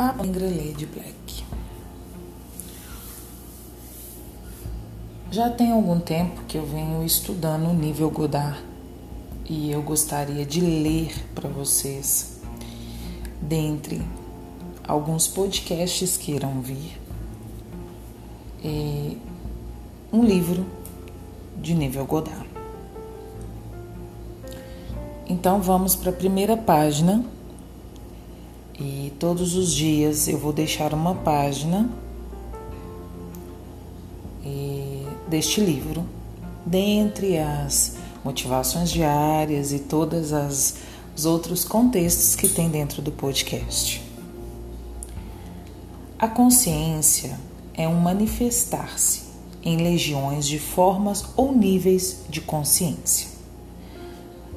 Papo Negra Lady Black. Já tem algum tempo que eu venho estudando o nível Godard e eu gostaria de ler para vocês, dentre alguns podcasts que irão vir, um livro de nível Godard. Então vamos para a primeira página e todos os dias eu vou deixar uma página deste livro, dentre as motivações diárias e todas as os outros contextos que tem dentro do podcast. A consciência é um manifestar-se em legiões de formas ou níveis de consciência.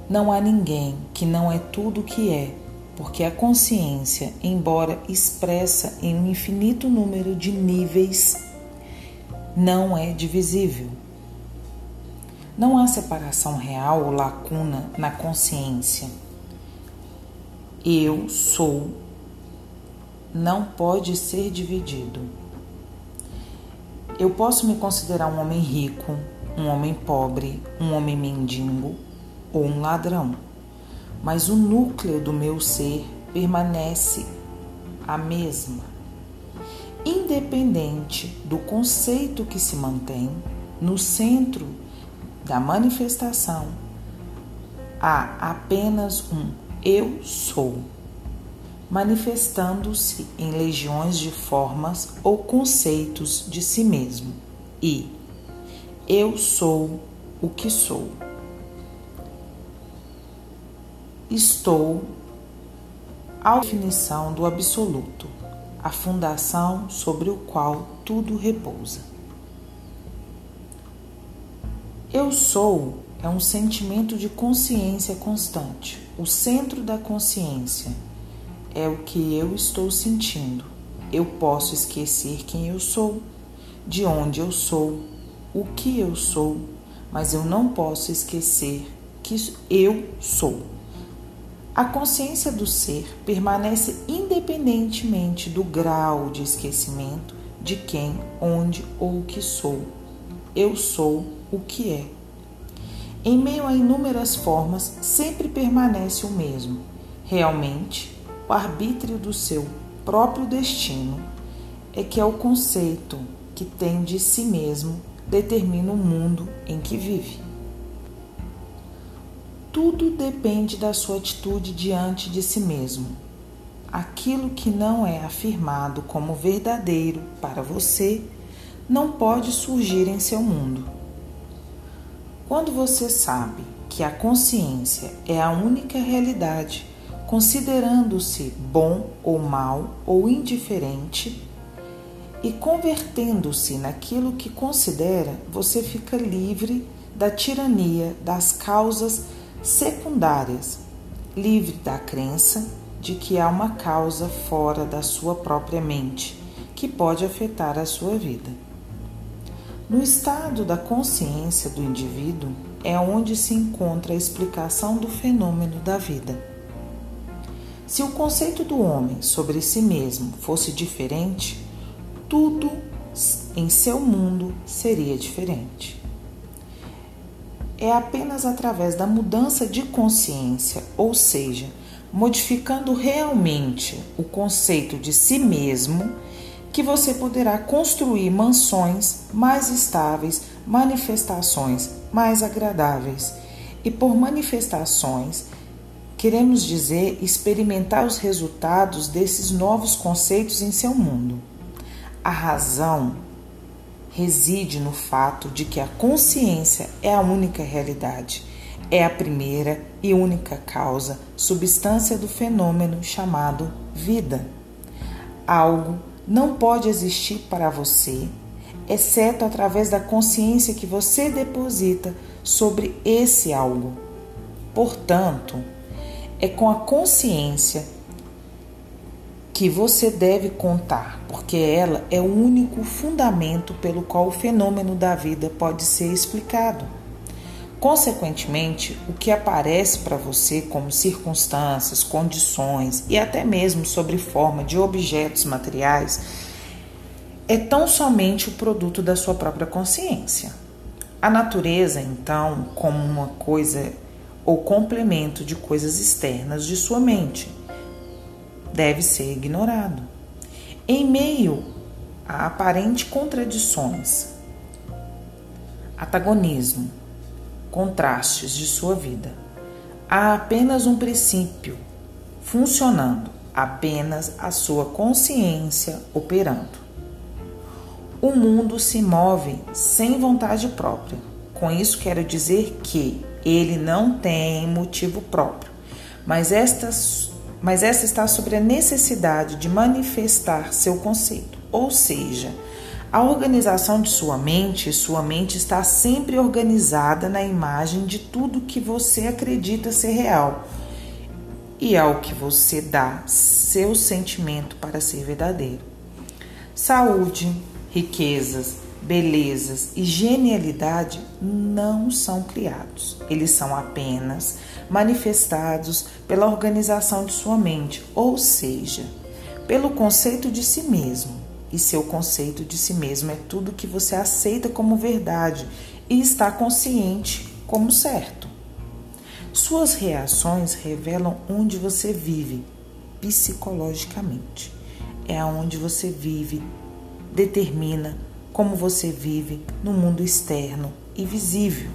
Não há ninguém que não é tudo o que é, porque a consciência, embora expressa em um infinito número de níveis, não é divisível. Não há separação real ou lacuna na consciência. Eu sou não pode ser dividido. Eu posso me considerar um homem rico, um homem pobre, um homem mendigo ou um ladrão, mas o núcleo do meu ser permanece a mesma independente do conceito que se mantém no centro da manifestação, há apenas um eu sou, manifestando-se em legiões de formas ou conceitos de si mesmo, e eu sou o que sou. Estou a definição do absoluto a fundação sobre o qual tudo repousa. Eu sou é um sentimento de consciência constante. O centro da consciência é o que eu estou sentindo. Eu posso esquecer quem eu sou, de onde eu sou, o que eu sou, mas eu não posso esquecer que eu sou. A consciência do ser permanece independentemente do grau de esquecimento de quem, onde ou o que sou. Eu sou o que é. Em meio a inúmeras formas, sempre permanece o mesmo. Realmente, o arbítrio do seu próprio destino é que é o conceito que tem de si mesmo determina o mundo em que vive. Tudo depende da sua atitude diante de si mesmo. Aquilo que não é afirmado como verdadeiro para você não pode surgir em seu mundo. Quando você sabe que a consciência é a única realidade, considerando-se bom ou mal ou indiferente, e convertendo-se naquilo que considera, você fica livre da tirania das causas secundárias, livre da crença de que há uma causa fora da sua própria mente que pode afetar a sua vida. No estado da consciência do indivíduo é onde se encontra a explicação do fenômeno da vida. Se o conceito do homem sobre si mesmo fosse diferente, tudo em seu mundo seria diferente é apenas através da mudança de consciência, ou seja, modificando realmente o conceito de si mesmo, que você poderá construir mansões mais estáveis, manifestações mais agradáveis. E por manifestações, queremos dizer experimentar os resultados desses novos conceitos em seu mundo. A razão reside no fato de que a consciência é a única realidade, é a primeira e única causa, substância do fenômeno chamado vida. Algo não pode existir para você, exceto através da consciência que você deposita sobre esse algo. Portanto, é com a consciência que você deve contar, porque ela é o único fundamento pelo qual o fenômeno da vida pode ser explicado. Consequentemente, o que aparece para você como circunstâncias, condições e até mesmo sobre forma de objetos materiais é tão somente o produto da sua própria consciência. A natureza, então, como uma coisa ou complemento de coisas externas de sua mente, deve ser ignorado. Em meio a aparentes contradições, antagonismo, contrastes de sua vida, há apenas um princípio funcionando, apenas a sua consciência operando. O mundo se move sem vontade própria. Com isso, quero dizer que ele não tem motivo próprio, mas esta, mas esta está sobre a necessidade de manifestar seu conceito, ou seja, a organização de sua mente, sua mente está sempre organizada na imagem de tudo que você acredita ser real e ao que você dá seu sentimento para ser verdadeiro. Saúde, riquezas, belezas e genialidade não são criados, eles são apenas manifestados pela organização de sua mente, ou seja, pelo conceito de si mesmo. E seu conceito de si mesmo é tudo que você aceita como verdade e está consciente como certo. Suas reações revelam onde você vive psicologicamente. É aonde você vive, determina como você vive no mundo externo e visível.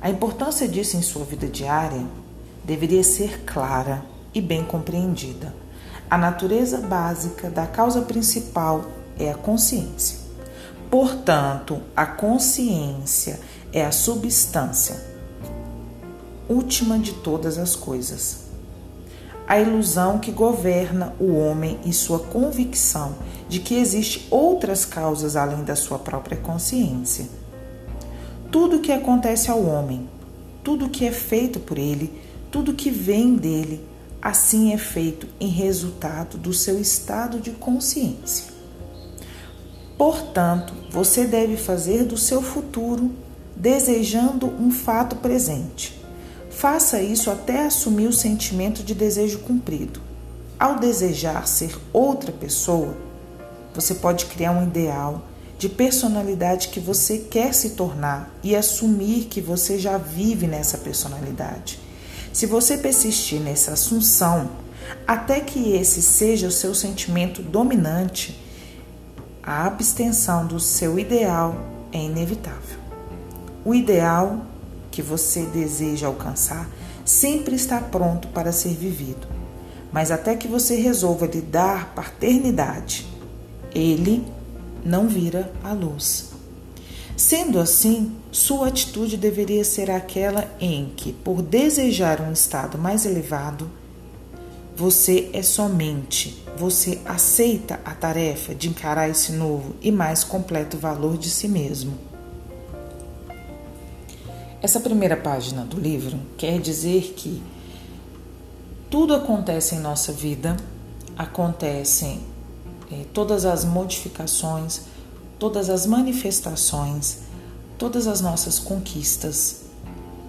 A importância disso em sua vida diária deveria ser clara e bem compreendida. A natureza básica da causa principal é a consciência. Portanto, a consciência é a substância última de todas as coisas a ilusão que governa o homem e sua convicção de que existe outras causas além da sua própria consciência. Tudo que acontece ao homem, tudo que é feito por ele, tudo que vem dele, assim é feito em resultado do seu estado de consciência. Portanto, você deve fazer do seu futuro desejando um fato presente Faça isso até assumir o sentimento de desejo cumprido. Ao desejar ser outra pessoa, você pode criar um ideal de personalidade que você quer se tornar e assumir que você já vive nessa personalidade. Se você persistir nessa assunção, até que esse seja o seu sentimento dominante, a abstenção do seu ideal é inevitável. O ideal que você deseja alcançar sempre está pronto para ser vivido. Mas até que você resolva lhe dar paternidade, ele não vira a luz. Sendo assim, sua atitude deveria ser aquela em que, por desejar um estado mais elevado, você é somente, você aceita a tarefa de encarar esse novo e mais completo valor de si mesmo. Essa primeira página do livro quer dizer que tudo acontece em nossa vida, acontecem é, todas as modificações, todas as manifestações, todas as nossas conquistas,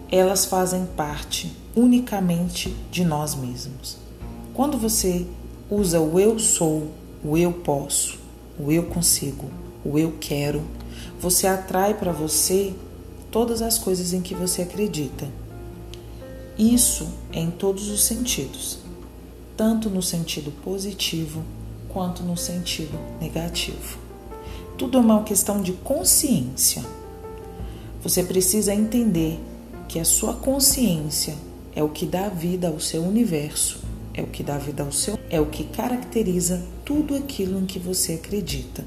elas fazem parte unicamente de nós mesmos. Quando você usa o eu sou, o eu posso, o eu consigo, o eu quero, você atrai para você todas as coisas em que você acredita. Isso é em todos os sentidos, tanto no sentido positivo quanto no sentido negativo. Tudo é uma questão de consciência. Você precisa entender que a sua consciência é o que dá vida ao seu universo, é o que dá vida ao seu, é o que caracteriza tudo aquilo em que você acredita.